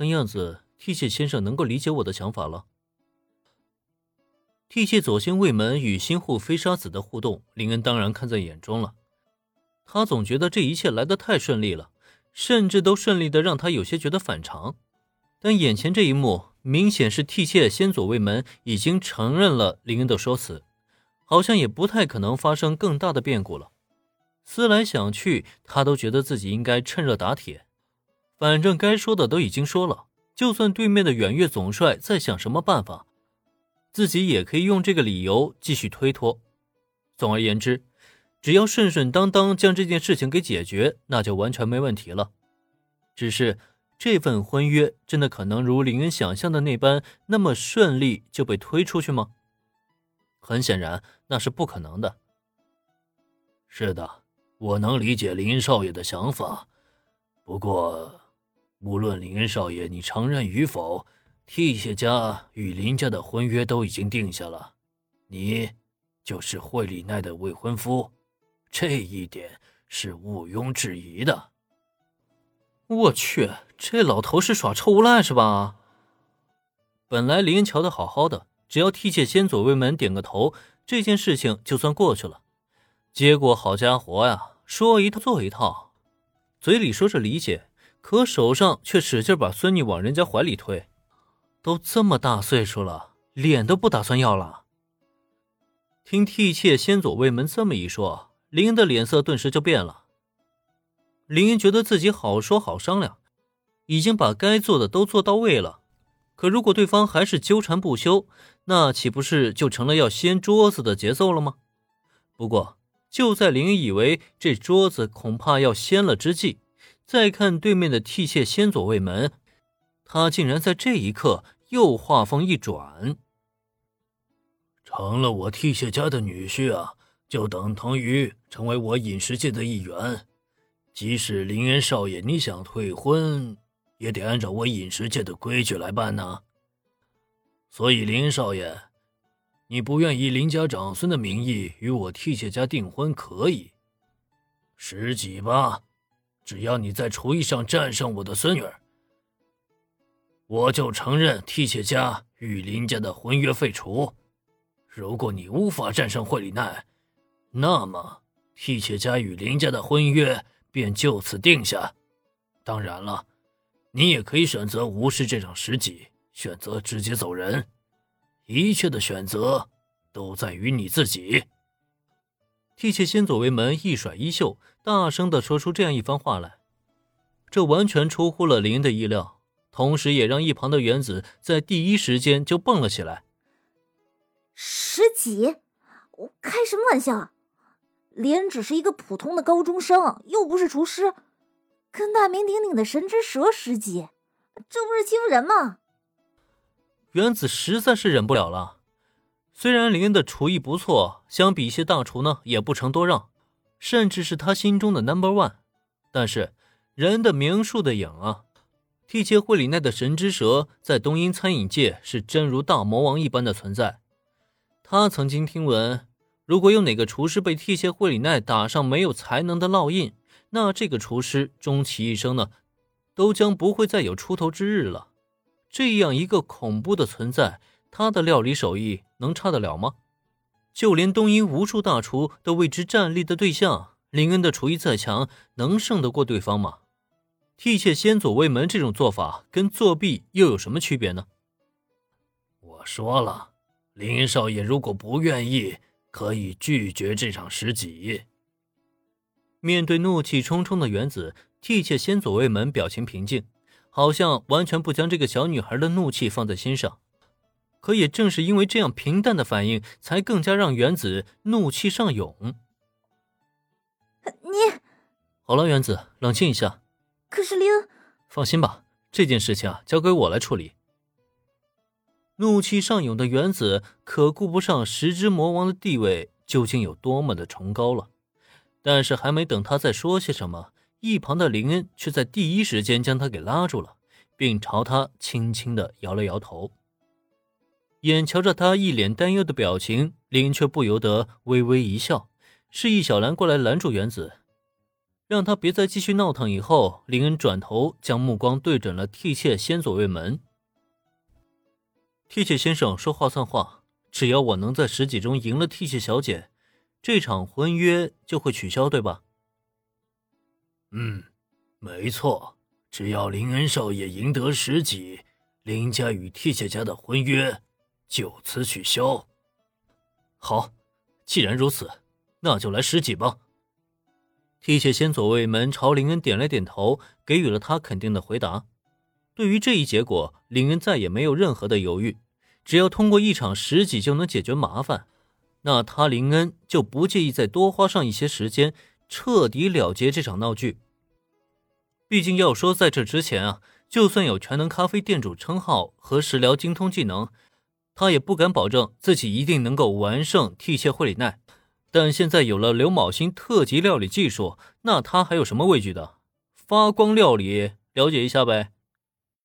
看样子替谢先生能够理解我的想法了。替谢左星卫门与新护飞沙子的互动，林恩当然看在眼中了。他总觉得这一切来得太顺利了，甚至都顺利的让他有些觉得反常。但眼前这一幕，明显是替谢先左卫门已经承认了林恩的说辞，好像也不太可能发生更大的变故了。思来想去，他都觉得自己应该趁热打铁。反正该说的都已经说了，就算对面的远月总帅在想什么办法，自己也可以用这个理由继续推脱。总而言之，只要顺顺当当将这件事情给解决，那就完全没问题了。只是这份婚约真的可能如林恩想象的那般那么顺利就被推出去吗？很显然，那是不可能的。是的，我能理解林少爷的想法，不过。无论林恩少爷你承认与否，替谢家与林家的婚约都已经定下了，你就是惠里奈的未婚夫，这一点是毋庸置疑的。我去，这老头是耍臭无赖是吧？本来林瞧的好好的，只要替谢先左卫门点个头，这件事情就算过去了。结果好家伙呀，说一套做一套，嘴里说着理解。可手上却使劲把孙女往人家怀里推，都这么大岁数了，脸都不打算要了。听替妾先左卫门这么一说，林英的脸色顿时就变了。林英觉得自己好说好商量，已经把该做的都做到位了。可如果对方还是纠缠不休，那岂不是就成了要掀桌子的节奏了吗？不过就在林恩以为这桌子恐怕要掀了之际，再看对面的替谢先左卫门，他竟然在这一刻又话锋一转，成了我替谢家的女婿啊，就等同于成为我饮食界的一员。即使林恩少爷你想退婚，也得按照我饮食界的规矩来办呢。所以林少爷，你不愿意林家长孙的名义与我替谢家订婚，可以，十几吧。只要你在厨艺上战胜我的孙女儿，我就承认替妾家与林家的婚约废除。如果你无法战胜惠里奈，那么替妾家与林家的婚约便就此定下。当然了，你也可以选择无视这场时机，选择直接走人。一切的选择都在于你自己。替妾先走为门一甩衣袖，大声的说出这样一番话来，这完全出乎了林的意料，同时也让一旁的原子在第一时间就蹦了起来。十几？我开什么玩笑啊？林只是一个普通的高中生，又不是厨师，跟大名鼎鼎的神之蛇十级，这不是欺负人吗？原子实在是忍不了了。虽然林恩的厨艺不错，相比一些大厨呢，也不成多让，甚至是他心中的 number one。但是人的名树的影啊，替切惠里奈的神之蛇在东瀛餐饮界是真如大魔王一般的存在。他曾经听闻，如果有哪个厨师被替切惠里奈打上没有才能的烙印，那这个厨师终其一生呢，都将不会再有出头之日了。这样一个恐怖的存在。他的料理手艺能差得了吗？就连东瀛无数大厨都为之站立的对象，林恩的厨艺再强，能胜得过对方吗？替妾先左卫门这种做法跟作弊又有什么区别呢？我说了，林恩少爷如果不愿意，可以拒绝这场食戟。面对怒气冲冲的原子，替妾先左卫门表情平静，好像完全不将这个小女孩的怒气放在心上。可也正是因为这样平淡的反应，才更加让原子怒气上涌。你，好了，原子，冷静一下。可是林，放心吧，这件事情啊，交给我来处理。怒气上涌的原子可顾不上十之魔王的地位究竟有多么的崇高了。但是还没等他再说些什么，一旁的林恩却在第一时间将他给拉住了，并朝他轻轻的摇了摇头。眼瞧着他一脸担忧的表情，林恩却不由得微微一笑，示意小兰过来拦住原子。让他别再继续闹腾。以后，林恩转头将目光对准了替妾先左卫门。替妾先生说话算话，只要我能在十几中赢了替妾小姐，这场婚约就会取消，对吧？嗯，没错，只要林恩少爷赢得十几，林家与替妾家的婚约就此取消。好，既然如此，那就来十几吧。替血先左卫门朝林恩点了点头，给予了他肯定的回答。对于这一结果，林恩再也没有任何的犹豫。只要通过一场十几就能解决麻烦，那他林恩就不介意再多花上一些时间，彻底了结这场闹剧。毕竟要说在这之前啊，就算有全能咖啡店主称号和食疗精通技能，他也不敢保证自己一定能够完胜替切惠里奈。但现在有了刘卯星特级料理技术，那他还有什么畏惧的？发光料理，了解一下呗。